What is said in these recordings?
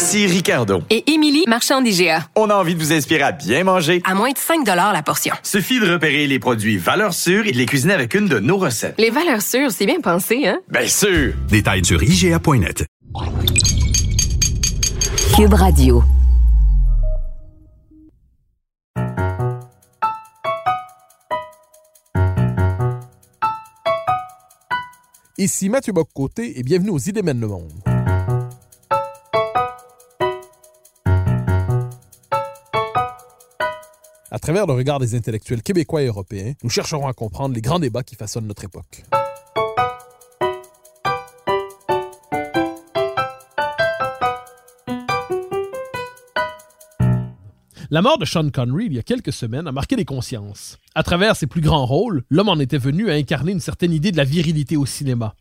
Ici Ricardo. Et Émilie, marchand d'IGA. On a envie de vous inspirer à bien manger. À moins de 5 la portion. Suffit de repérer les produits valeurs sûres et de les cuisiner avec une de nos recettes. Les valeurs sûres, c'est bien pensé, hein? Bien sûr! Détails sur IGA.net. Cube Radio. Ici Mathieu Boccoté et bienvenue aux Idées mènent le monde. À travers le regard des intellectuels québécois et européens, nous chercherons à comprendre les grands débats qui façonnent notre époque. La mort de Sean Connery il y a quelques semaines a marqué les consciences. À travers ses plus grands rôles, l'homme en était venu à incarner une certaine idée de la virilité au cinéma.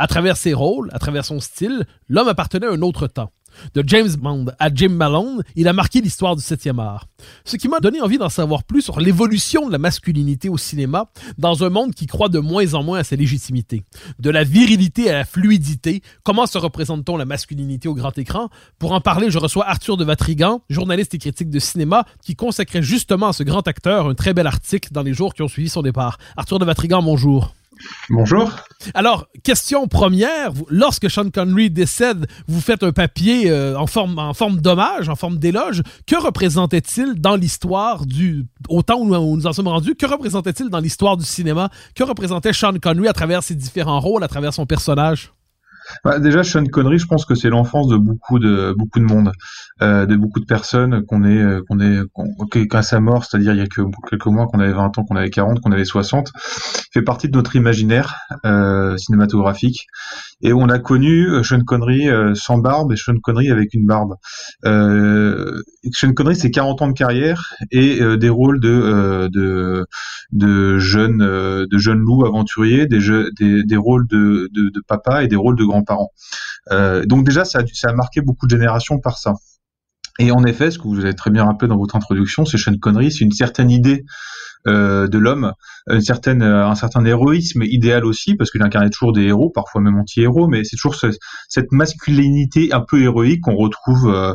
À travers ses rôles, à travers son style, l'homme appartenait à un autre temps. De James Bond à Jim Malone, il a marqué l'histoire du 7e art. Ce qui m'a donné envie d'en savoir plus sur l'évolution de la masculinité au cinéma dans un monde qui croit de moins en moins à sa légitimité. De la virilité à la fluidité, comment se représente-t-on la masculinité au grand écran? Pour en parler, je reçois Arthur de Vatrigan, journaliste et critique de cinéma, qui consacrait justement à ce grand acteur un très bel article dans les jours qui ont suivi son départ. Arthur de Vatrigan, bonjour. Bonjour. Alors, question première, lorsque Sean Connery décède, vous faites un papier euh, en forme, en forme d'hommage, en forme d'éloge. Que représentait-il dans l'histoire du... Au temps où nous nous en sommes rendus, que représentait-il dans l'histoire du cinéma? Que représentait Sean Connery à travers ses différents rôles, à travers son personnage? Bah, déjà, Sean Connery, je pense que c'est l'enfance de beaucoup de beaucoup de monde, euh, de beaucoup de personnes qu'on est euh, qu'on qu'à sa mort, c'est-à-dire il y a que quelques mois qu'on avait 20 ans, qu'on avait 40, qu'on avait 60, fait partie de notre imaginaire euh, cinématographique. Et on a connu euh, Sean Connery euh, sans barbe et Sean Connery avec une barbe. Euh, Sean Connery, c'est 40 ans de carrière et des rôles de de de jeunes de jeunes loups aventuriers, des des, des rôles de, de, de papa et des rôles de grands-parents. Donc déjà, ça a, ça a marqué beaucoup de générations par ça. Et en effet, ce que vous avez très bien rappelé dans votre introduction, c'est Sean Connery, c'est une certaine idée euh, de l'homme, une certaine, euh, un certain héroïsme idéal aussi, parce qu'il incarnait toujours des héros, parfois même anti-héros, mais c'est toujours ce, cette masculinité un peu héroïque qu'on retrouve, euh,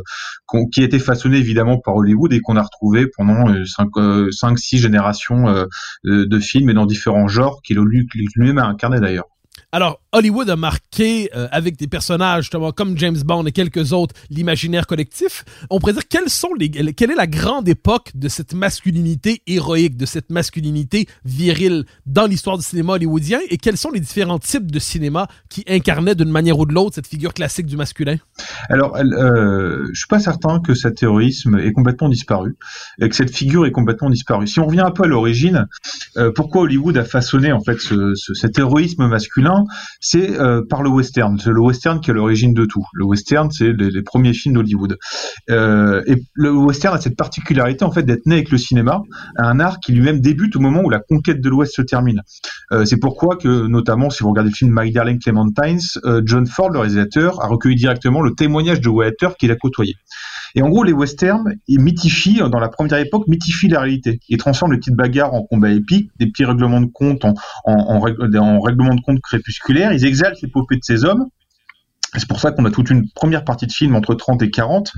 qui a été façonnée évidemment par Hollywood et qu'on a retrouvé pendant 5 six générations de films et dans différents genres qu'il lui-même a incarné d'ailleurs. Alors, Hollywood a marqué euh, avec des personnages comme James Bond et quelques autres l'imaginaire collectif. On pourrait dire quelles sont les, quelle est la grande époque de cette masculinité héroïque, de cette masculinité virile dans l'histoire du cinéma hollywoodien? Et quels sont les différents types de cinéma qui incarnaient d'une manière ou de l'autre cette figure classique du masculin? Alors, euh, je suis pas certain que cet héroïsme est complètement disparu et que cette figure est complètement disparue. Si on revient un peu à l'origine, euh, pourquoi Hollywood a façonné en fait ce, cet héroïsme masculin c'est euh, par le western. C'est le western qui est l'origine de tout. Le western, c'est les, premiers films d'Hollywood. Euh, et le western a cette particularité en fait d'être né avec le cinéma, un art qui lui-même débute au moment où la conquête de l'Ouest se termine. Euh, c'est pourquoi que, notamment, si vous regardez le film My Darling Clementines, John Ford, le réalisateur, a recueilli directement le témoignage de Walter qu'il a côtoyé. Et en gros, les westerns, ils mythifient, dans la première époque, mythifient la réalité. Ils transforment les petites bagarres en combats épiques, des petits règlements de compte en règlements de compte crépusculaires. Ils exaltent l'épopée de ces hommes. C'est pour ça qu'on a toute une première partie de film entre 30 et 40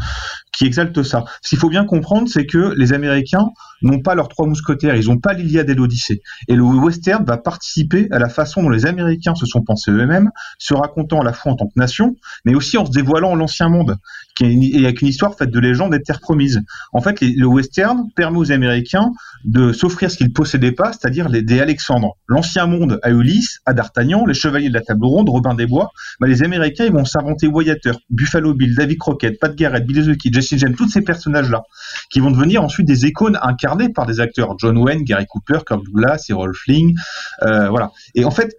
qui exalte ça. Ce qu'il faut bien comprendre, c'est que les Américains n'ont pas leurs trois mousquetaires, ils n'ont pas l'Iliade et l'Odyssée. Et le western va participer à la façon dont les Américains se sont pensés eux-mêmes, se racontant à la fois en tant que nation, mais aussi en se dévoilant l'ancien monde, qui est avec une histoire faite de légendes et de terres promises. En fait, le western permet aux Américains de s'offrir ce qu'ils possédaient pas, c'est-à-dire les, des Alexandres. L'ancien monde à Ulysse, à D'Artagnan, les Chevaliers de la Table Ronde, Robin des Bois. Bah, les Américains, ils vont s'inventer Wyatt Buffalo Bill, David Crockett, Pat Garrett, Billy the Kid, James, tous ces personnages-là, qui vont devenir ensuite des icônes incarnées par des acteurs, John Wayne, Gary Cooper, Kirk Douglas, Errol Fling, euh, voilà. Et en fait,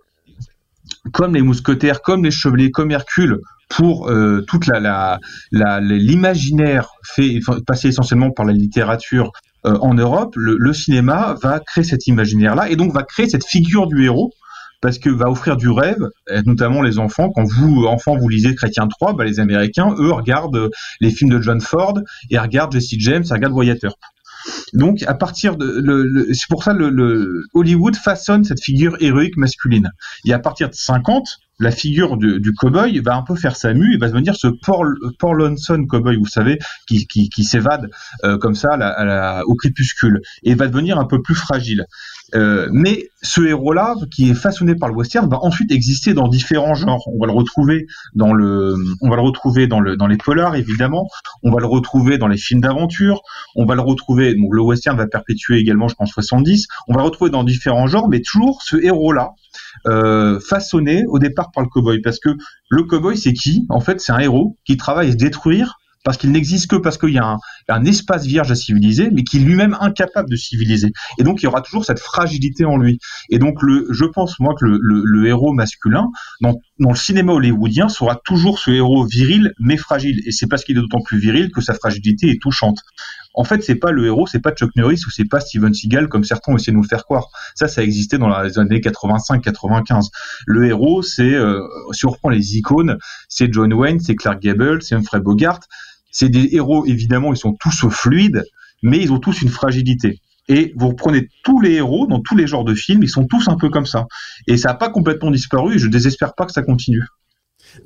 comme les mousquetaires, comme les chevaliers, comme Hercule, pour euh, toute l'imaginaire fait passé essentiellement par la littérature euh, en Europe, le, le, cinéma va créer cet imaginaire-là et donc va créer cette figure du héros parce que va offrir du rêve, notamment les enfants. Quand vous, enfants, vous lisez Chrétien 3, bah, les Américains, eux, regardent les films de John Ford et regardent Jesse James et regardent Earp. Donc, à partir de, le, c'est pour ça le, le, Hollywood façonne cette figure héroïque masculine. Et à partir de 50, la figure du, du cowboy va un peu faire sa mue et va devenir ce Paul, Paul Lonson cowboy, vous savez, qui, qui, qui s'évade euh, comme ça à la, au crépuscule et va devenir un peu plus fragile. Euh, mais ce héros-là, qui est façonné par le western, va ensuite exister dans différents genres. On va le retrouver dans le, on va le retrouver dans le, dans les polars évidemment. On va le retrouver dans les films d'aventure. On va le retrouver. Donc le western va perpétuer également, je pense, 70. On va le retrouver dans différents genres, mais toujours ce héros-là, euh, façonné au départ par le cowboy. Parce que le cowboy, c'est qui? En fait, c'est un héros qui travaille à se détruire parce qu'il n'existe que parce qu'il y a un, espace vierge à civiliser, mais qui est lui-même incapable de civiliser. Et donc il y aura toujours cette fragilité en lui. Et donc le, je pense moi que le, héros masculin dans, dans, le cinéma hollywoodien sera toujours ce héros viril mais fragile. Et c'est parce qu'il est d'autant plus viril que sa fragilité est touchante. En fait, c'est pas le héros, c'est pas Chuck Norris ou c'est pas Steven Seagal comme certains ont essayé de nous le faire croire. Ça, ça a existé dans les années 85-95. Le héros, c'est, euh, si on reprend les icônes, c'est John Wayne, c'est Clark Gable, c'est Humphrey Bogart c'est des héros, évidemment, ils sont tous fluides, mais ils ont tous une fragilité. Et vous reprenez tous les héros dans tous les genres de films, ils sont tous un peu comme ça. Et ça n'a pas complètement disparu, et je désespère pas que ça continue.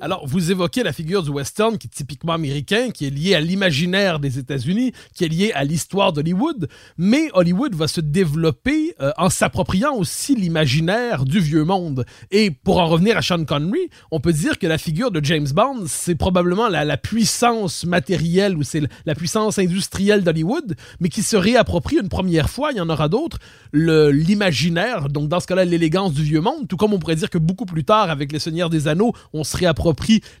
Alors, vous évoquez la figure du western qui est typiquement américain, qui est lié à l'imaginaire des États-Unis, qui est lié à l'histoire d'Hollywood, mais Hollywood va se développer euh, en s'appropriant aussi l'imaginaire du vieux monde. Et pour en revenir à Sean Connery, on peut dire que la figure de James Bond, c'est probablement la, puissance matérielle ou c'est la puissance industrielle d'Hollywood, mais qui se réapproprie une première fois, il y en aura d'autres, l'imaginaire, donc dans ce cas-là, l'élégance du vieux monde, tout comme on pourrait dire que beaucoup plus tard, avec les Seigneurs des Anneaux, on se réapproprie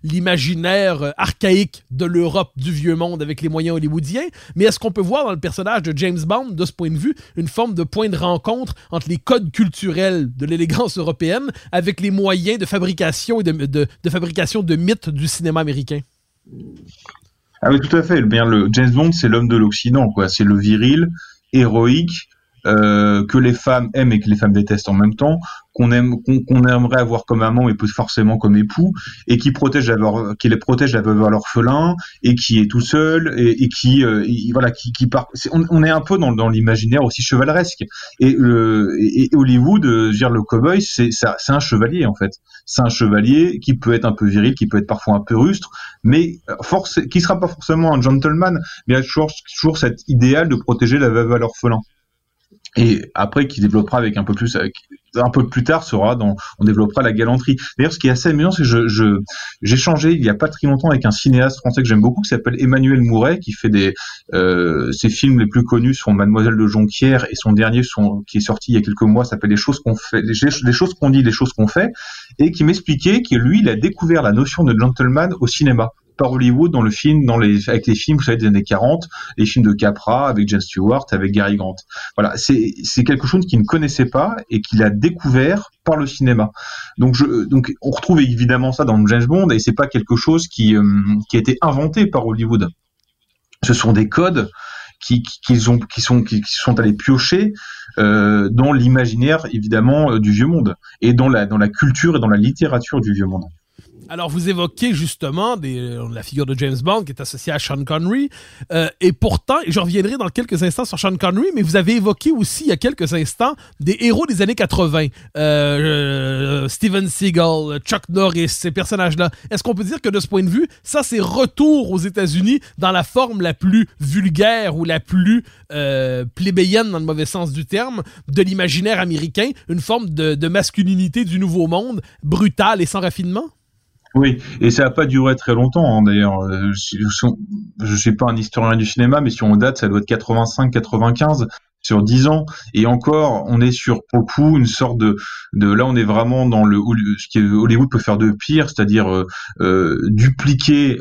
l'imaginaire euh, archaïque de l'Europe du vieux monde avec les moyens hollywoodiens, mais est-ce qu'on peut voir dans le personnage de James Bond, de ce point de vue, une forme de point de rencontre entre les codes culturels de l'élégance européenne avec les moyens de fabrication de, mythes du cinéma américain? Ah oui, tout à fait. James Bond, c'est l'homme de l'Occident, quoi. C'est le viril, héroïque, euh, que les femmes aiment et que les femmes détestent en même temps, qu'on aime, qu'on aimerait avoir comme amant et forcément comme époux, et qui protège qui les protège la veuve à l'orphelin, et qui est tout seul, et, qui, euh, voilà, qui, part. on, est un peu dans, l'imaginaire aussi chevaleresque. Et, euh, Hollywood, euh, dire le cowboy, c'est un chevalier en fait. C'est un chevalier qui peut être un peu viril, qui peut être parfois un peu rustre, mais force, qui sera pas forcément un gentleman, mais il y a toujours, toujours cet idéal de protéger la veuve à l'orphelin et après qui développera avec un peu plus un peu plus tard sera dans on développera la galanterie. D'ailleurs ce qui est assez amusant c'est que je j'ai changé il y a pas très longtemps avec un cinéaste français que j'aime beaucoup qui s'appelle Emmanuel Mouret qui fait des euh, ses films les plus connus sont Mademoiselle de Jonquière et son dernier son qui est sorti il y a quelques mois s'appelle les choses qu'on fait les, choses qu'on dit les choses qu'on fait et qui m'expliquait que lui il a découvert la notion de gentleman au cinéma par Hollywood dans le film, les, avec les films, vous savez, des années 40, les films de Capra avec Jen Stewart, avec Gary Grant. Voilà, c'est, quelque chose qu'il ne connaissait pas et qu'il a découvert par le cinéma. Donc, on retrouve évidemment ça dans James Bond et c'est pas quelque chose qui, euh, a été inventé par Hollywood. Ce sont des codes qui, qui, ont, qui, sont, allés piocher euh, dans l'imaginaire évidemment euh, du vieux monde et dans la culture et dans la littérature du vieux monde. Alors, vous évoquez justement euh, la figure de James Bond qui est associée à Sean Connery. Euh, et pourtant, et je reviendrai dans quelques instants sur Sean Connery, mais vous avez évoqué aussi il y a quelques instants des héros des années 80. Euh, Steven Seagal, Chuck Norris, ces personnages-là. Est-ce qu'on peut dire que de ce point de vue, ça c'est retour aux États-Unis dans la forme la plus vulgaire ou la plus plébéienne dans le mauvais sens du terme de l'imaginaire américain, une forme de, de masculinité du nouveau monde, brutale et sans raffinement? Oui, et ça n'a pas duré très longtemps. Hein, d'ailleurs, euh, je ne suis pas un historien du cinéma, mais si on date, ça doit être 85-95 sur 10 ans. Et encore, on est sur beaucoup une sorte de, de là, on est vraiment dans le ce que Hollywood peut faire de pire, c'est-à-dire euh, euh, dupliquer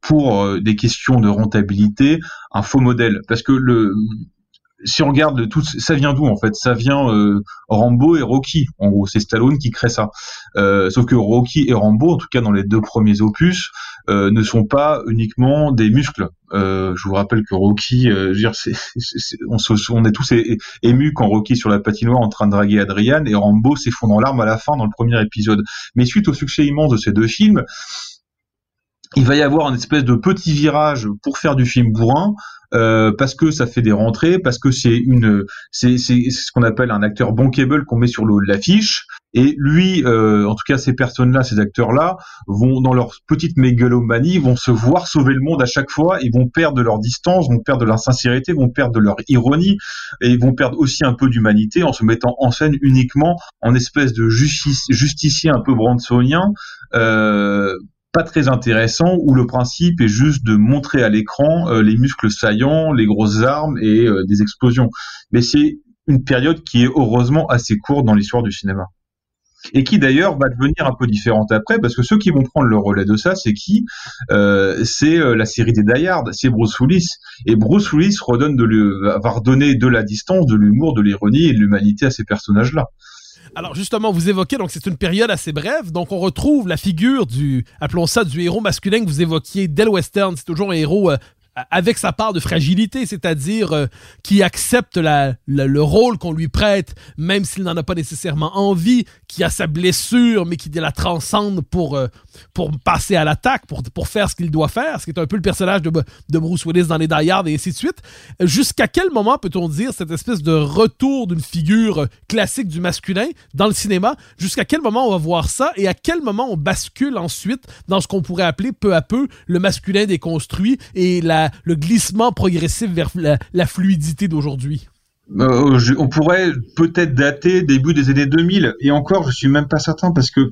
pour des questions de rentabilité un faux modèle, parce que le si on regarde tout, ça vient d'où en fait? Ça vient euh, Rambo et Rocky. En gros, c'est Stallone qui crée ça. Euh, sauf que Rocky et Rambo, en tout cas dans les deux premiers opus, euh, ne sont pas uniquement des muscles. Euh, je vous rappelle que Rocky, euh, je veux dire, on, se, on est tous émus quand Rocky sur la patinoire en train de draguer Adrian et Rambo s'effondre en larmes à la fin dans le premier épisode. Mais suite au succès immense de ces deux films, il va y avoir un espèce de petit virage pour faire du film bourrin euh, parce que ça fait des rentrées, parce que c'est une, c'est ce qu'on appelle un acteur bankable qu'on met sur le haut de l'affiche. Et lui, euh, en tout cas ces personnes-là, ces acteurs-là, vont dans leur petite mégalomanie, vont se voir sauver le monde à chaque fois, ils vont perdre leur distance, vont perdre leur sincérité, vont perdre leur ironie, et ils vont perdre aussi un peu d'humanité en se mettant en scène uniquement en espèce de justice, justicier un peu bransonien. Euh, pas très intéressant où le principe est juste de montrer à l'écran euh, les muscles saillants, les grosses armes et euh, des explosions. Mais c'est une période qui est heureusement assez courte dans l'histoire du cinéma. Et qui d'ailleurs va devenir un peu différente après, parce que ceux qui vont prendre le relais de ça, c'est qui? Euh, C'est la série des Die Hard, c'est Bruce Willis. Et Bruce Willis redonne de va redonner de la distance, de l'humour, de l'ironie et de l'humanité à ces personnages-là. Alors justement, vous évoquez, donc c'est une période assez brève, donc on retrouve la figure du, appelons ça, du héros masculin que vous évoquiez dès le western. C'est toujours un héros euh, avec sa part de fragilité, c'est-à-dire euh, qui accepte le rôle qu'on lui prête, même s'il n'en a pas nécessairement envie, qui a sa blessure, mais qui la transcende pour, euh, pour passer à l'attaque, pour, pour faire ce qu'il doit faire, ce qui est un peu le personnage de, de Bruce Willis dans les Die et ainsi de suite. Jusqu'à quel moment peut-on dire cette espèce de retour d'une figure classique du masculin dans le cinéma? Jusqu'à quel moment on va voir ça? Et à quel moment on bascule ensuite dans ce qu'on pourrait appeler peu à peu le masculin déconstruit et la le glissement progressif vers la, fluidité d'aujourd'hui? Euh, on pourrait peut-être dater début des années 2000 et encore je suis même pas certain parce que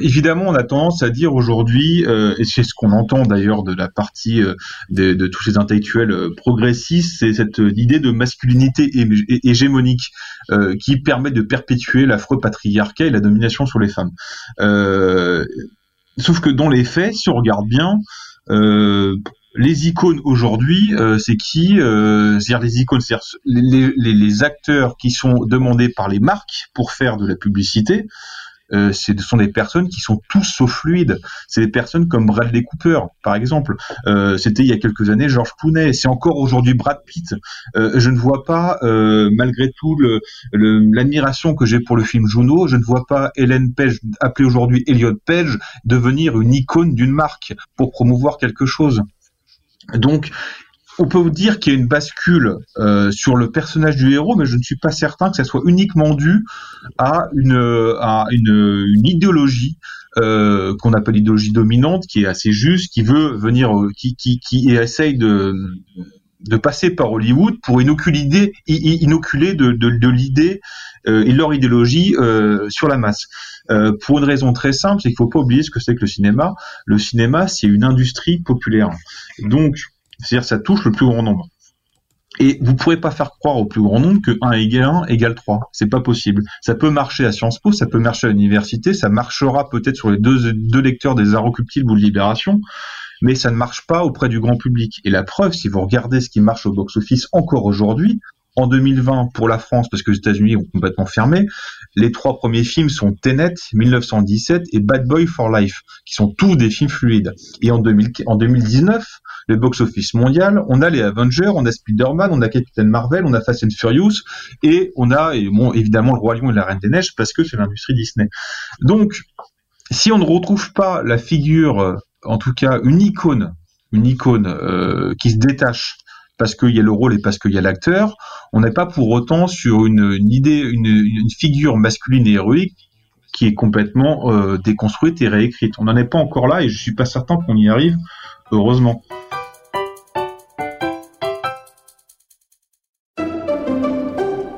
évidemment, on a tendance à dire aujourd'hui, euh, et c'est ce qu'on entend d'ailleurs de la partie euh, de, tous ces intellectuels progressistes, c'est cette idée de masculinité hégémonique qui permet de perpétuer l'affreux patriarcat et la domination sur les femmes. sauf que dans les faits, si on regarde bien, les icônes aujourd'hui, euh, c'est qui euh, C'est-à-dire les icônes, c'est les, les, les, acteurs qui sont demandés par les marques pour faire de la publicité. Euh, ce sont des personnes qui sont tous sauf fluides. C'est des personnes comme Bradley Cooper, par exemple. Euh, C'était il y a quelques années George Clooney. C'est encore aujourd'hui Brad Pitt. Euh, je ne vois pas, euh, malgré tout l'admiration le, que j'ai pour le film Juno, je ne vois pas Ellen Page, appelée aujourd'hui Elliot Page, devenir une icône d'une marque pour promouvoir quelque chose. Donc, on peut vous dire qu'il y a une bascule euh, sur le personnage du héros, mais je ne suis pas certain que ça soit uniquement dû à une, à une, une idéologie euh, qu'on appelle l'idéologie dominante, qui est assez juste, qui veut venir, euh, qui, qui, qui essaye de, de passer par Hollywood pour inoculer, inoculer de, de, de l'idée euh, et leur idéologie euh, sur la masse. Euh, pour une raison très simple, c'est qu'il faut pas oublier ce que c'est que le cinéma. Le cinéma, c'est une industrie populaire. Donc, c'est-à-dire ça touche le plus grand nombre. Et vous ne pourrez pas faire croire au plus grand nombre que 1 égale 1 égale 3. C'est pas possible. Ça peut marcher à Sciences Po, ça peut marcher à l'université, ça marchera peut-être sur les deux, lecteurs des Inrecuptibles ou de Libération, mais ça ne marche pas auprès du grand public. Et la preuve, si vous regardez ce qui marche au box-office encore aujourd'hui, en 2020 pour la France, parce que les États-Unis ont complètement fermé, les trois premiers films sont Tenet, 1917 et Bad Boy for Life, qui sont tous des films fluides. Et en, 2000, en 2019, le box-office mondial, on a les Avengers, on a Spider-Man, on a Captain Marvel, on a Fast and Furious, et on a évidemment le Roi Lion et la Reine des Neiges, parce que c'est l'industrie Disney. Donc, si on ne retrouve pas la figure, euh, en tout cas une icône, une icône euh, qui se détache parce qu'il y a le rôle et parce qu'il y a l'acteur, on n'est pas pour autant sur une, idée, une, figure masculine et héroïque qui est complètement euh, déconstruite et réécrite. On n'en est pas encore là et je suis pas certain qu'on y arrive, heureusement.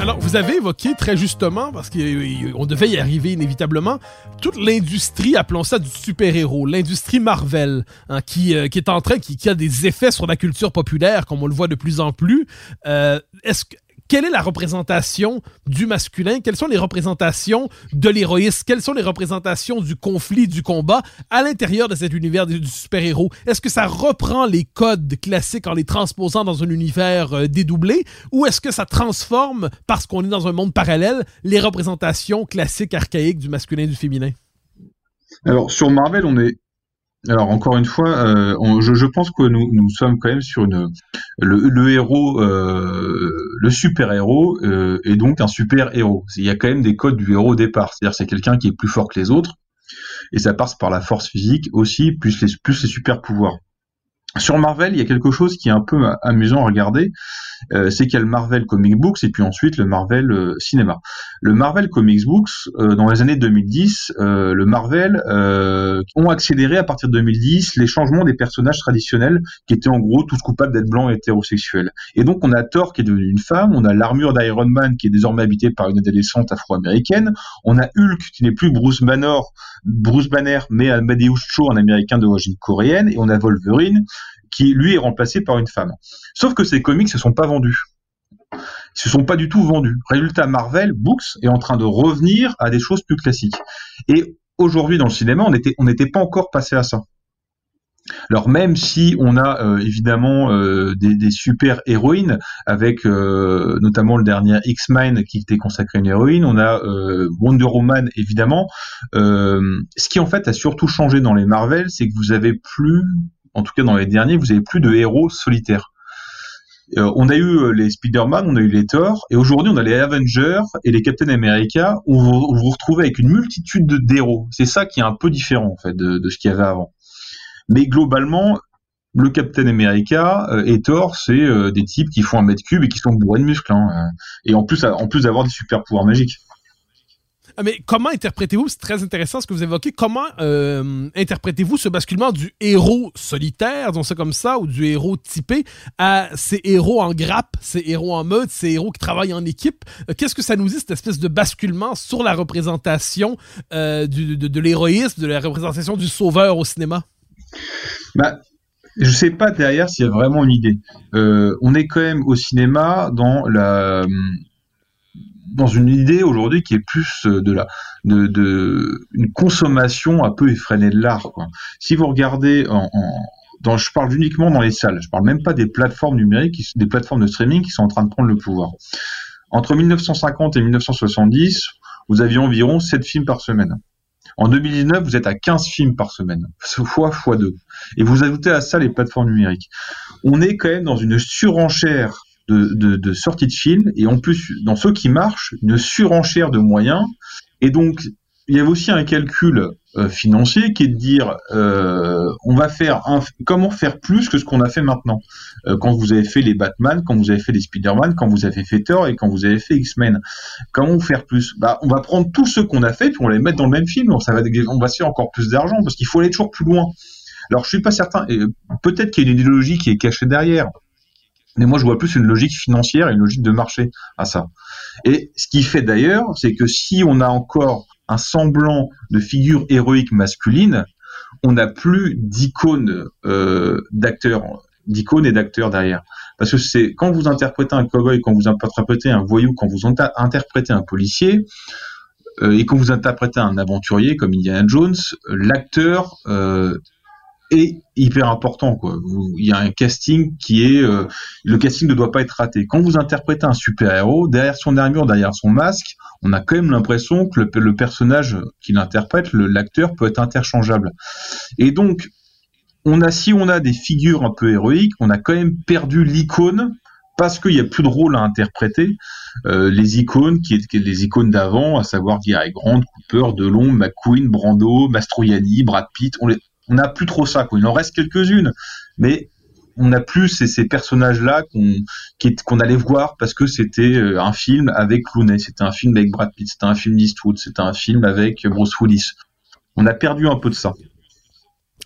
Alors, vous avez évoqué très justement, parce qu'on devait y arriver inévitablement, toute l'industrie, appelons ça du super-héros, l'industrie Marvel, hein, qui, euh, qui est en train, qui, qui, a des effets sur la culture populaire, comme on le voit de plus en plus. Euh, Est-ce quelle est la représentation du masculin? Quelles sont les représentations de l'héroïsme? Quelles sont les représentations du conflit, du combat à l'intérieur de cet univers du super-héros? Est-ce que ça reprend les codes classiques en les transposant dans un univers euh, dédoublé? Ou est-ce que ça transforme, parce qu'on est dans un monde parallèle, les représentations classiques, archaïques du masculin et du féminin? Alors, sur Marvel, on est alors encore une fois, euh, je, pense que nous, nous sommes quand même sur une le, héros, euh, le super héros euh, est donc un super héros. Il y a quand même des codes du héros au départ, c'est-à-dire c'est quelqu'un qui est plus fort que les autres et ça passe par la force physique aussi plus les plus les super pouvoirs. Sur Marvel, il y a quelque chose qui est un peu amusant à regarder, euh, c'est qu'il y a le Marvel Comic Books et puis ensuite le Marvel euh, Cinéma. Le Marvel Comics Books, euh, dans les années 2010, euh, le Marvel euh, ont accéléré à partir de 2010 les changements des personnages traditionnels qui étaient en gros tous coupables d'être blancs et hétérosexuels. Et donc on a Thor qui est devenu une femme, on a l'armure d'Iron Man qui est désormais habitée par une adolescente afro-américaine, on a Hulk qui n'est plus Bruce Banner, Bruce Banner mais Amadeus Cho, un américain d'origine coréenne, et on a Wolverine qui lui est remplacé par une femme. Sauf que ces comics ne se sont pas vendus. Ils se sont pas du tout vendus. Résultat, Marvel Books est en train de revenir à des choses plus classiques. Et aujourd'hui, dans le cinéma, on n'était pas encore passé à ça. Alors même si on a euh, évidemment euh, des, super héroïnes avec euh, notamment le dernier X-Men qui était consacré à une héroïne, on a Wonder Woman évidemment. Ce qui en fait a surtout changé dans les Marvel, c'est que vous avez plus en tout cas dans les derniers, vous avez plus de héros solitaires. Euh, on a eu les Spider-Man, on a eu les Thor, et aujourd'hui on a les Avengers et les Captain America, où vous vous, retrouvez avec une multitude d'héros. C'est ça qui est un peu différent en fait de, ce qu'il y avait avant. Mais globalement, le Captain America euh, et Thor, c'est euh, des types qui font un mètre cube et qui sont bourrés de muscles, hein, et en plus, en plus d'avoir des super pouvoirs magiques. Ah, mais comment interprétez-vous, c'est très intéressant ce que vous évoquez, comment euh, interprétez-vous ce basculement du héros solitaire, disons ça comme ça, ou du héros typé, à ces héros en grappe, ces héros en mode, ces héros qui travaillent en équipe? Euh, Qu'est-ce que ça nous dit, cette espèce de basculement sur la représentation euh, de, l'héroïsme, de la représentation du sauveur au cinéma? Bah, je sais pas derrière s'il y a vraiment une idée. On est quand même au cinéma dans la dans une idée aujourd'hui qui est plus de la de, de une consommation un peu effrénée de l'art. Si vous regardez en, en je parle uniquement dans les salles, je parle même pas des plateformes numériques, des plateformes de streaming qui sont en train de prendre le pouvoir. Entre 1950 et 1970, vous aviez environ 7 films par semaine. En 2019, vous êtes à 15 films par semaine, fois fois 2. Et vous ajoutez à ça les plateformes numériques. On est quand même dans une surenchère de, de, de sortie de films et en plus dans ceux qui marchent une surenchère de moyens. Et donc il y a aussi un calcul euh, financier qui est de dire euh, on va faire un, comment faire plus que ce qu'on a fait maintenant. Euh, quand vous avez fait les Batman quand vous avez fait les Spider-Man quand vous avez fait Thor et quand vous avez fait X-Men. Comment faire plus? Bah on va prendre tous ceux qu'on a fait puis on va les mettre dans le même film. Donc ça va on va se faire encore plus d'argent parce qu'il faut aller toujours plus loin. Alors je suis pas certain peut-être qu'il y a une idéologie qui est cachée derrière mais moi, je vois plus une logique financière une logique de marché à ça. Et ce qui fait d'ailleurs, c'est que si on a encore un semblant de figure héroïque masculine, on n'a plus d'icônes euh, d'acteurs, d'icônes et d'acteurs derrière. Parce que c'est quand vous interprétez un cowboy, quand vous interprétez un voyou, quand vous interprétez un policier, euh, et quand vous interprétez un aventurier comme Indiana Jones, l'acteur euh, est hyper important quoi. Il y a un casting qui est euh, le casting ne doit pas être raté. Quand vous interprétez un super-héros, derrière son armure, derrière son masque, on a quand même l'impression que le, personnage qu'il interprète, l'acteur peut être interchangeable. Et donc on a si on a des figures un peu héroïques, on a quand même perdu l'icône parce qu'il n'y a plus de rôle à interpréter. Euh, les icônes, qui étaient les icônes d'avant, à savoir Gary Grant, Cooper, Delon, McQueen, Brando, Mastroianni, Brad Pitt, on les, on n'a plus trop ça. Quoi. Il en reste quelques-unes, mais on n'a plus ces, personnages-là qu'on qu'on allait voir parce que c'était euh, un film avec Clooney, c'était un film avec Brad Pitt, c'était un film d'Eastwood, c'était un film avec Bruce Willis. On a perdu un peu de ça.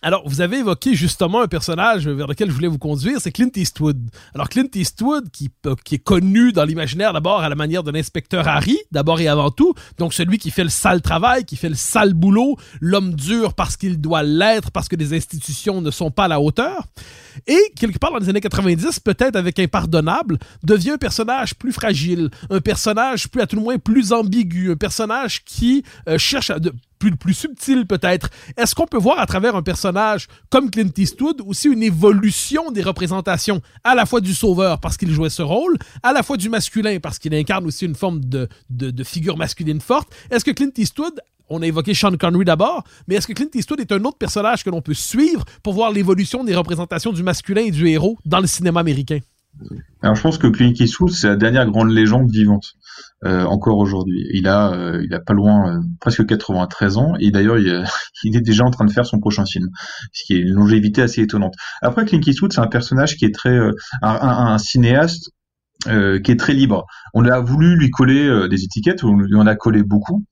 Alors, vous avez évoqué justement un personnage vers lequel je voulais vous conduire, c'est Clint Eastwood. Alors, Clint Eastwood, qui, euh, est connu dans l'imaginaire d'abord à la manière de l'inspecteur Harry, d'abord et avant tout, donc celui qui fait le sale travail, qui fait le sale boulot, l'homme dur parce qu'il doit l'être, parce que les institutions ne sont pas à la hauteur. Et, quelque part dans les années 90, peut-être avec Impardonnable, devient un personnage plus fragile, un personnage plus, à tout le moins, plus ambigu, un personnage qui euh, cherche à... plus, plus subtil peut-être. Est-ce qu'on peut voir à travers un personnage comme Clint Eastwood aussi une évolution des représentations, à la fois du sauveur parce qu'il jouait ce rôle, à la fois du masculin parce qu'il incarne aussi une forme de, de figure masculine forte? Est-ce que Clint Eastwood on a évoqué Sean Connery d'abord, mais est-ce que Clint Eastwood est un autre personnage que l'on peut suivre pour voir l'évolution des représentations du masculin et du héros dans le cinéma américain? Alors je pense que Eastwood, c'est la dernière grande légende vivante. Euh, encore aujourd'hui. Il a, euh, il a pas loin, euh, presque 93 ans, et d'ailleurs il, il, est déjà en train de faire son prochain film, ce qui est une longévité assez étonnante. Après, Clint Eastwood, c'est un personnage qui est très, un, un, cinéaste qui est très libre. On a voulu lui coller des étiquettes, on lui en a collé beaucoup,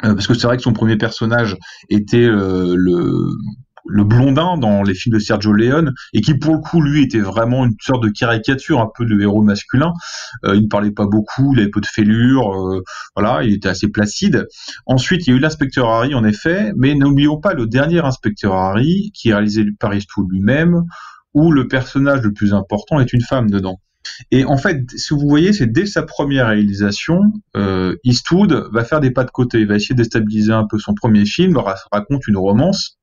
parce que c'est vrai que son premier personnage était le le blondin dans les films de Sergio Leone et qui pour le coup lui était vraiment une sorte de caricature un peu de héros masculin. Euh, il ne parlait pas beaucoup, il avait peu de fêlure, euh, voilà, il était assez placide. Ensuite, il y a eu l'inspecteur Harry en effet, mais n'oublions pas le dernier inspecteur Harry qui est réalisé par Eastwood lui-même où le personnage le plus important est une femme dedans. Et en fait, si vous voyez, c'est dès sa première réalisation, euh, Eastwood va faire des pas de côté, il va essayer de déstabiliser un peu son premier film, raconte une romance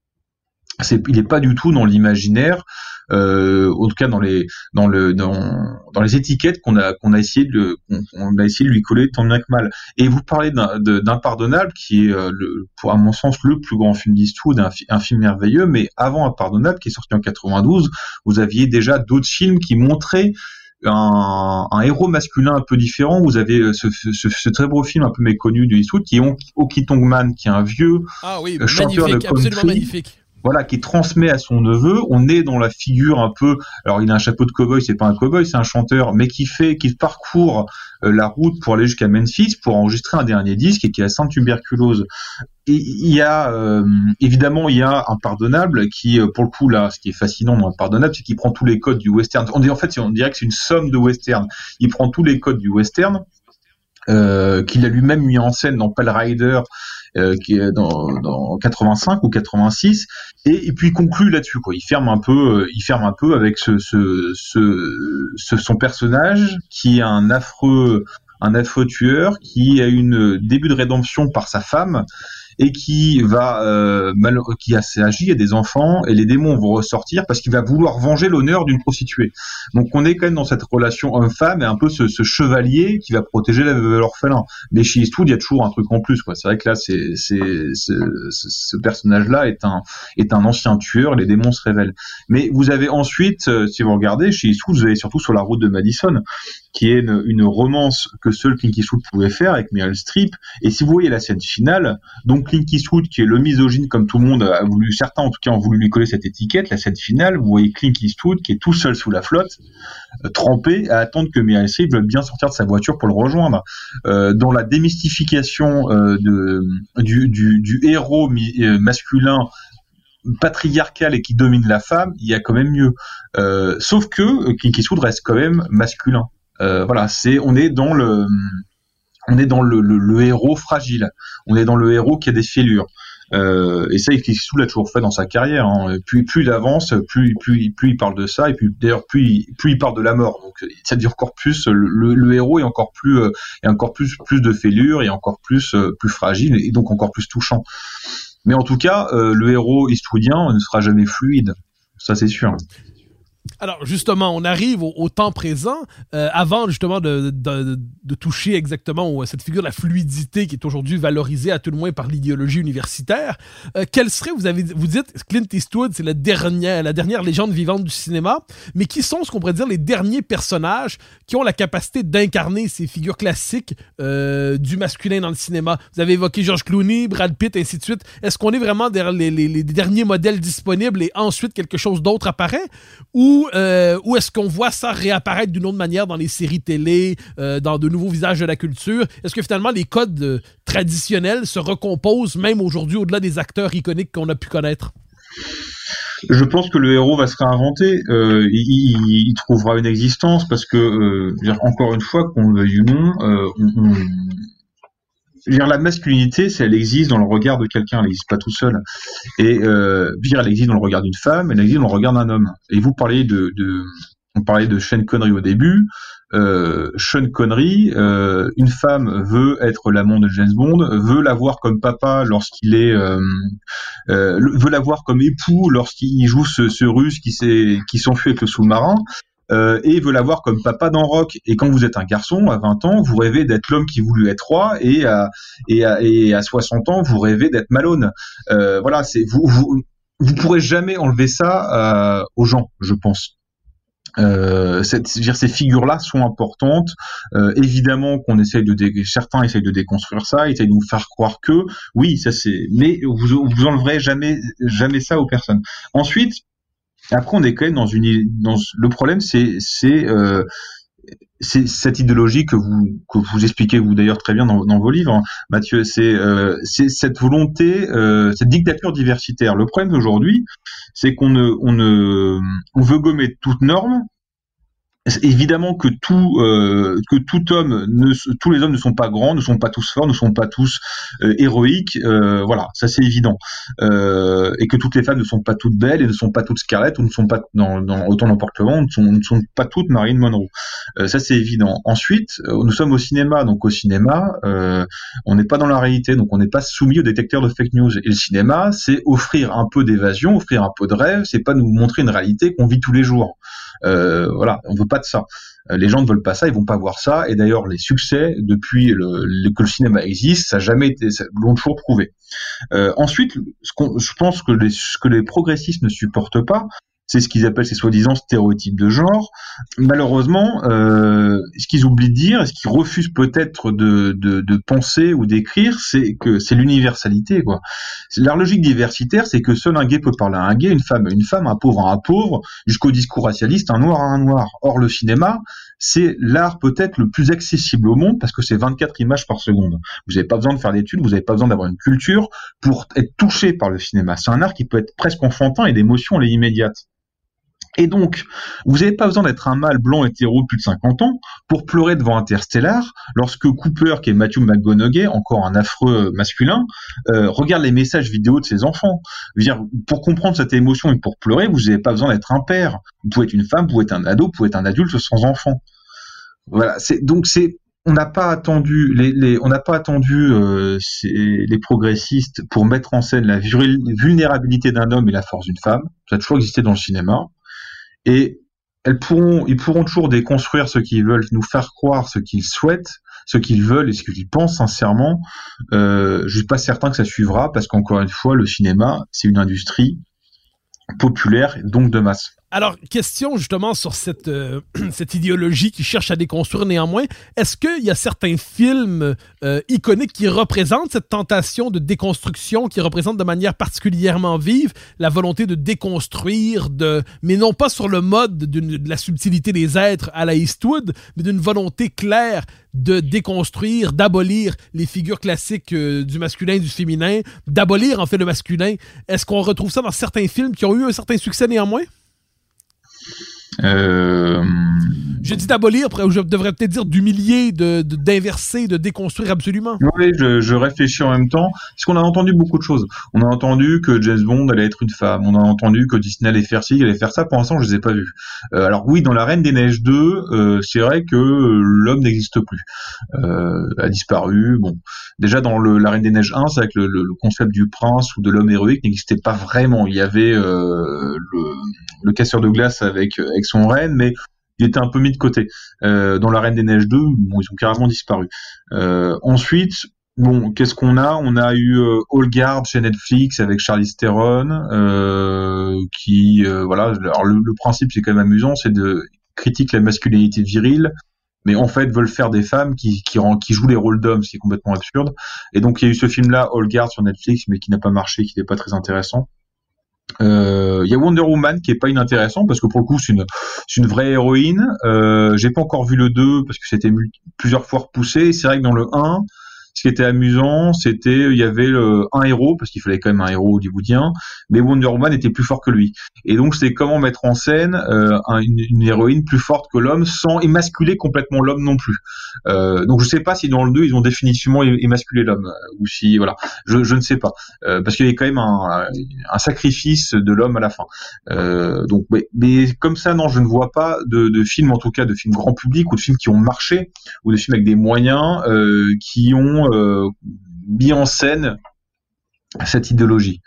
il n'est pas du tout dans l'imaginaire, euh, en tout cas dans les dans le dans, dans les étiquettes qu'on a qu'on a essayé de qu'on a essayé de lui coller tant bien que mal. Et vous parlez d'Impardonnable qui est euh, le, pour à mon sens le plus grand film d'Eastwood, un, un film merveilleux. Mais avant Impardonnable, qui est sorti en 92, vous aviez déjà d'autres films qui montraient un, un, héros masculin un peu différent. Vous avez euh, ce, ce, ce, très beau film un peu méconnu de Eastwood qui est Oki Tongman, qui est un vieux ah oui, chanteur magnifique, de country. Absolument magnifique voilà, qui transmet à son neveu. On est dans la figure un peu. Alors, il a un chapeau de cowboy, c'est pas un cowboy, c'est un chanteur, mais qui fait, qui parcourt euh, la route pour aller jusqu'à Memphis pour enregistrer un dernier disque et qui a sainte tuberculose. il y a euh, évidemment il y a un pardonnable qui, euh, pour le coup là, ce qui est fascinant dans pardonnable, c'est qu'il prend tous les codes du western. On dit en fait, on dirait que c'est une somme de western. Il prend tous les codes du western. Euh, qu'il a lui-même mis en scène dans Pale Rider euh, qui est dans, dans 85 ou 86 et, puis il conclut là-dessus quoi. Il ferme un peu euh, il ferme un peu avec ce son personnage qui est un affreux un affreux tueur qui a une début de rédemption par sa femme et qui va euh, mal, qui a agi a des enfants et les démons vont ressortir parce qu'il va vouloir venger l'honneur d'une prostituée. Donc on est quand même dans cette relation homme-femme et un peu ce, ce, chevalier qui va protéger l'orphelin. Mais chez Eastwood, il y a toujours un truc en plus. C'est vrai que là, c'est, c'est, ce personnage-là est un est un ancien tueur. Les démons se révèlent. Mais vous avez ensuite, euh, si vous regardez chez Eastwood, vous avez surtout sur la route de Madison, qui est une, une romance que seul Clint Eastwood pouvait faire avec Meryl Streep. Et si vous voyez la scène finale, donc Clint Eastwood, qui est le misogyne comme tout le monde a voulu, certains en tout cas ont voulu lui coller cette étiquette, la scène finale, vous voyez Clint Eastwood qui est tout seul sous la flotte, euh, trempé, à attendre que Meryl Streep veuille bien sortir de sa voiture pour le rejoindre. Euh, dans la démystification euh, du, héros masculin patriarcal et qui domine la femme, il y a quand même mieux. Sauf que Clint Eastwood reste quand même masculin. Voilà, c'est on est dans le on est dans le, héros fragile. On est dans le héros qui a des fêlures. Euh, et ça, Eastwood l'a toujours fait dans sa carrière. Hein. Plus, plus il avance, plus, plus, il parle de ça, et puis d'ailleurs, plus, il parle de la mort. Donc, ça devient encore plus. Le, le héros est encore plus, euh, est encore plus, plus de fêlures, et encore plus, euh, plus fragile, et donc encore plus touchant. Mais en tout cas, euh, le héros eastwoodien ne sera jamais fluide. Ça, c'est sûr. Alors justement, on arrive au, temps présent, euh, avant justement de, de, toucher exactement cette figure de la fluidité qui est aujourd'hui valorisée à tout le moins par l'idéologie universitaire. Euh, quel serait, vous avez, vous dites, Clint Eastwood, c'est la dernière, la dernière légende vivante du cinéma, mais qui sont ce qu'on pourrait dire les derniers personnages qui ont la capacité d'incarner ces figures classiques euh, du masculin dans le cinéma? Vous avez évoqué George Clooney, Brad Pitt, ainsi de suite. Est-ce qu'on est vraiment derrière les, les, les derniers modèles disponibles et ensuite quelque chose d'autre apparaît, ou ou, euh, ou est-ce qu'on voit ça réapparaître d'une autre manière dans les séries télé, euh, dans de nouveaux visages de la culture? Est-ce que finalement les codes euh, traditionnels se recomposent même aujourd'hui au-delà des acteurs iconiques qu'on a pu connaître? Je pense que le héros va se réinventer. Il, trouvera une existence parce que, encore une fois, qu'on le veuille ou non, on, on dire, la masculinité, elle existe dans le regard de quelqu'un, elle n'existe pas tout seul. Et euh, dire, elle existe dans le regard d'une femme, elle existe dans le regard d'un homme. Et vous parlez de, de on parlait de Sean Connery au début. Euh, Sean Connery, euh, une femme veut être l'amant de James Bond, veut l'avoir comme papa lorsqu'il est, euh, euh, veut l'avoir comme époux lorsqu'il joue ce, ce russe qui s'est, qui s'enfuit avec le sous-marin. Euh, et veut l'avoir comme papa dans Rock. Et quand vous êtes un garçon, à 20 ans, vous rêvez d'être l'homme qui voulut être roi, et à, et à, et à 60 ans, vous rêvez d'être Malone. Euh, voilà, c'est vous, vous, vous pourrez jamais enlever ça euh, aux gens, je pense. Euh, cette, dire, ces figures-là sont importantes. Euh, évidemment qu'on essaye de dé... certains essayent de déconstruire ça, essayent de nous faire croire que oui, ça c'est. Mais vous vous enleverez jamais jamais ça aux personnes. Ensuite, après, on est quand même dans une. Dans, le problème, c'est euh, cette idéologie que vous que vous expliquez vous d'ailleurs très bien dans, vos livres, hein, Mathieu. C'est euh, c'est cette volonté, euh, cette dictature diversitaire. Le problème d'aujourd'hui, c'est qu'on ne on ne on veut gommer toute norme évidemment que tout euh, que tout homme ne tous les hommes ne sont pas grands ne sont pas tous forts ne sont pas tous euh, héroïques euh, voilà ça c'est évident. Euh, et que toutes les femmes ne sont pas toutes belles et ne sont pas toutes Scarlett ou ne sont pas dans, dans autant monde ne sont, ne sont pas toutes Marilyn Monroe. Euh, ça c'est évident. Ensuite euh, nous sommes au cinéma. Donc au cinéma on n'est pas dans la réalité. Donc on n'est pas soumis au détecteur de fake news. Et le cinéma c'est offrir un peu d'évasion offrir un peu de rêve. C'est pas nous montrer une réalité qu'on vit tous les jours euh, voilà, on veut pas de ça. Euh, les gens ne veulent pas ça, ils vont pas voir ça. Et d'ailleurs, les succès depuis le, le, que le cinéma existe, ça n'a jamais été, l'ont toujours prouvé. Euh, ensuite, ce je pense que les, ce que les progressistes ne supportent pas, c'est ce qu'ils appellent ces soi-disant stéréotypes de genre. Malheureusement, euh, ce qu'ils oublient de dire, ce qu'ils refusent peut-être de, de, de, penser ou d'écrire, c'est que c'est l'universalité. Leur logique diversitaire, c'est que seul un gay peut parler à un gay, une femme à une femme, un pauvre à un pauvre, jusqu'au discours racialiste, un noir à un noir. Or, le cinéma, c'est l'art peut-être le plus accessible au monde parce que c'est 24 images par seconde. Vous n'avez pas besoin de faire d'études, vous n'avez pas besoin d'avoir une culture pour être touché par le cinéma. C'est un art qui peut être presque enfantin et d'émotion, elle est immédiate. Et donc, vous n'avez pas besoin d'être un mâle blanc hétéro de plus de 50 ans pour pleurer devant Interstellar lorsque Cooper, qui est Matthew McGonaghy, encore un affreux masculin, euh, regarde les messages vidéo de ses enfants. Pour comprendre cette émotion et pour pleurer, vous n'avez pas besoin d'être un père. Vous pouvez être une femme, vous pouvez être un ado, vous pouvez être un adulte sans enfant. Voilà. Donc c'est on n'a pas attendu les, attendu euh, les progressistes pour mettre en scène la vulnérabilité d'un homme et la force d'une femme. Ça a toujours existé dans le cinéma et ils pourront toujours déconstruire ce qu'ils veulent, nous faire croire ce qu'ils souhaitent, ce qu'ils veulent et ce qu'ils pensent sincèrement. Euh, je suis pas certain que ça suivra parce qu'encore une fois, le cinéma, c'est une industrie populaire, donc de masse. Alors, question justement sur cette, euh, cette idéologie qui cherche à déconstruire néanmoins. Est-ce qu'il y a certains films euh, iconiques qui représentent cette tentation de déconstruction, qui représentent de manière particulièrement vive la volonté de déconstruire, de, mais non pas sur le mode de la subtilité des êtres à la Eastwood, mais d'une volonté claire de déconstruire, d'abolir les figures classiques euh, du masculin du féminin, d'abolir en fait le masculin? Est-ce qu'on retrouve ça dans certains films qui ont eu un certain succès néanmoins? Euh... Je dis d'abolir, je devrais peut-être dire d'humilier, de, d'inverser, de, déconstruire absolument. Oui, je, je, réfléchis en même temps, parce qu'on a entendu beaucoup de choses. On a entendu que James Bond allait être une femme, on a entendu que Disney allait faire ci, allait faire ça, pour l'instant je les ai pas vus. Euh, alors oui, dans La Reine des Neiges 2, euh, c'est vrai que l'homme n'existe plus, euh, a disparu. Bon, déjà dans le, La Reine des Neiges 1, c'est avec le, le, le, concept du prince ou de l'homme héroïque n'existait pas vraiment. Il y avait euh, le, le casseur de glace avec, avec son reine, mais il était un peu mis de côté. Euh, dans la Reine des Neiges 2, bon, ils ont carrément disparu. Euh, ensuite, bon, qu'est-ce qu'on a? On a eu euh, All Guard chez Netflix avec Charlize Theron, euh, qui, voilà, alors le, principe c'est quand même amusant, c'est de critique la masculinité virile, mais en fait veulent faire des femmes qui jouent les rôles d'hommes, ce qui est complètement absurde. Et donc il y a eu ce film-là, All Guard sur Netflix, mais qui n'a pas marché, qui n'est pas très intéressant. Euh, Il y a Wonder Woman qui est pas inintéressant parce que pour le coup c'est une c'est une vraie héroïne. Euh, J'ai pas encore vu le 2 parce que c'était plusieurs fois repoussé. C'est vrai que dans le 1, ce qui était amusant, c'était il y avait un héros parce qu'il fallait quand même un héros hollywoodien, mais Wonder Woman était plus fort que lui. Et donc c'était comment mettre en scène euh, un- une, héroïne plus forte que l'homme sans émasculer complètement l'homme non plus. Euh, donc je sais pas si dans le 2 ils ont définitivement émasculé l'homme ou si voilà, je, ne sais pas Euh, parce qu'il y a quand même un, sacrifice de l'homme à la fin. Donc mais, comme ça non, je ne vois pas de, de films en tout cas de films grand public ou de films qui ont marché ou de films avec des moyens qui ont euh, mis en scène cette idéologie.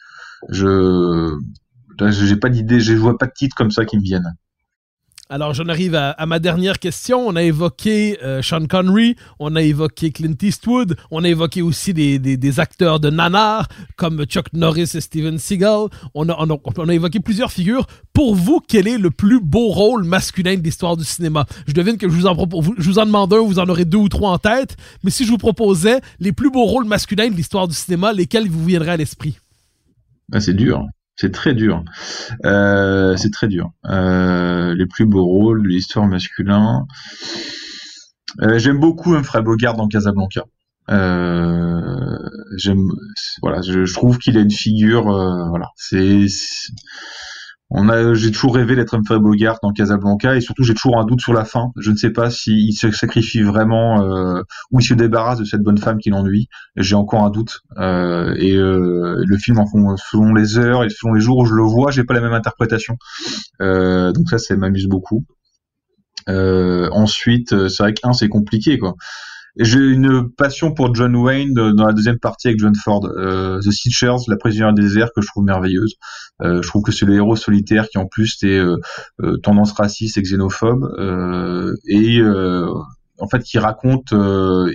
Je j'ai pas d'idée, je vois pas de titres comme ça qui me viennent. Alors, j'en arrive à, ma dernière question. On a évoqué euh, Sean Connery, on a évoqué Clint Eastwood, on a évoqué aussi des, des, acteurs de nanar comme Chuck Norris et Steven Seagal. On a, on, a, évoqué plusieurs figures. Pour vous, quel est le plus beau rôle masculin de l'histoire du cinéma? Je devine que je vous en, vous en demande un, vous en aurez deux ou trois en tête. Mais si je vous proposais les plus beaux rôles masculins de l'histoire du cinéma, lesquels vous viendraient à l'esprit? Ah, c'est dur. C'est très dur. Euh, c'est très dur. Euh, les plus beaux rôles de l'histoire masculin. Euh, j'aime beaucoup Humphrey Bogart dans Casablanca. Euh, j'aime, voilà, je, je trouve qu'il a une figure, euh, voilà, c'est- on a, j'ai toujours rêvé d'être Humphrey Bogart dans Casablanca et surtout j'ai toujours un doute sur la fin. Je ne sais pas s'il se sacrifie vraiment euh, ou il se débarrasse de cette bonne femme qui l'ennuie. J'ai encore un doute. Euh, et euh, le film, selon les heures et selon les jours où je le vois, j'ai pas la même interprétation. Donc ça, ça m'amuse beaucoup. Ensuite, c'est vrai qu'un, c'est compliqué, quoi. J'ai une passion pour John Wayne de- dans la deuxième partie avec John Ford. Euh, The Stitchers, la prisonnière des déserts, que je trouve merveilleuse. Euh, je trouve que c'est le héros solitaire qui en plus est euh, euh, tendance raciste et xénophobe. Euh, et euh, en fait, qui raconte, euh,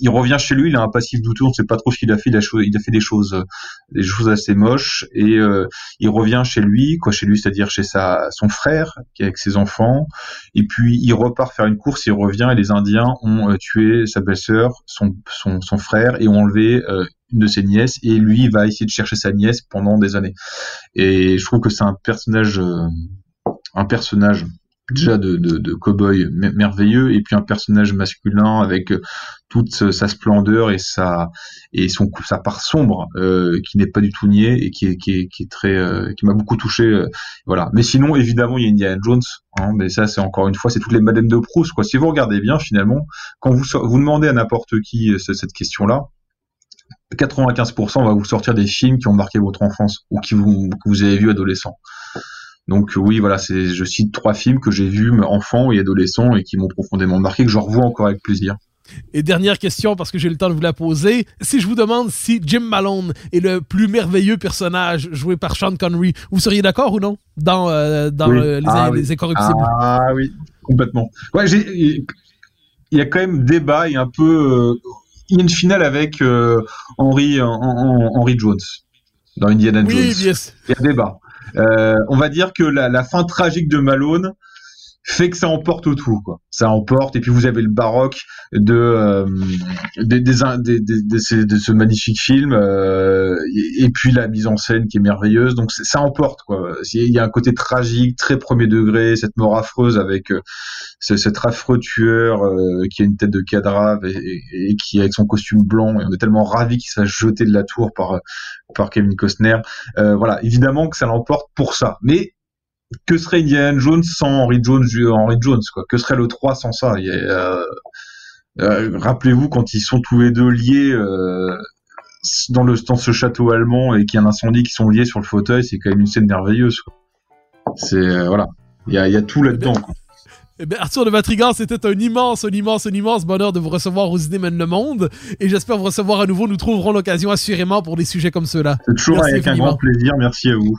il, revient chez lui, il a un passif douteux, on ne sait pas trop ce qu'il a fait, il a, fait des choses, euh, des choses assez moches, et euh, il revient chez lui, quoi, chez lui, c'est-à-dire chez sa, son frère, qui est avec ses enfants, et puis il repart faire une course, il revient, et les Indiens ont tué sa belle-sœur, son, son, son frère, et ont enlevé une de ses nièces, et lui, va essayer de chercher sa nièce pendant des années. Et je trouve que c'est un personnage, un personnage déjà de, cow-boy me- merveilleux et puis un personnage masculin avec euh, toute sa splendeur et sa et sa part sombre euh, qui n'est pas du tout niée et qui est très euh, qui m'a beaucoup touché voilà. Mais sinon évidemment il y a Indiana Jones hein, mais ça c'est encore une fois c'est toutes les Madeleines de Proust quoi. Si vous regardez bien finalement quand vous vous demandez à n'importe qui ce- cette question là 95% va vous sortir des films qui ont marqué votre enfance ou que vous avez vu adolescent donc oui, voilà, c'est je cite trois films que j'ai vus enfant et adolescent et qui m'ont profondément marqué, que je revois encore avec plaisir. Et dernière question, parce que j'ai le temps de vous la poser. Si je vous demande si Jim Malone est le plus merveilleux personnage joué par Sean Connery, vous seriez d'accord ou non? Dans, euh, dans Oui. euh, les, Ah les oui. Incorruptibles? Ah oui, complètement. Ouais, j'ai il y a quand même débat et un peu euh, il y a une finale avec euh, Henry en- en- Henry Jones dans Indiana oui, Jones. yes. Il y a débat. Euh, on va dire que la, la fin tragique de Malone fait que ça emporte tout quoi. Ça emporte et puis vous avez le baroque de euh, des, de, ces- de ce magnifique film euh, et, puis la mise en scène qui est merveilleuse donc ça emporte quoi. Il y a un côté tragique très premier degré cette mort affreuse avec euh, ce- cet affreux tueur euh, qui a une tête de cadrave et, et- et qui avec son costume blanc et on est tellement ravi qu'il soit jeté de la tour par par Kevin Costner. Euh, voilà, évidemment que ça l'emporte pour ça. Mais que serait Indiana Jones sans Henry Jones, Henry Jones quoi? Que serait le 3 sans ça? Euh, euh, Rappelez-vous quand ils sont tous les deux liés euh, dans le dans ce château allemand et qu'il y a un incendie qui sont liés sur le fauteuil, c'est quand même une scène merveilleuse. C'est euh, voilà, il y a, il y a tout là-dedans. Eh bien, Arthur de Vatrigan, c'était un immense, un immense, un immense bonheur de vous recevoir aux Idées mènent le monde. Et j'espère vous recevoir à nouveau. Nous trouverons l'occasion assurément pour des sujets comme ceux-là. C'est toujours Merci avec un grand plaisir. Merci à vous.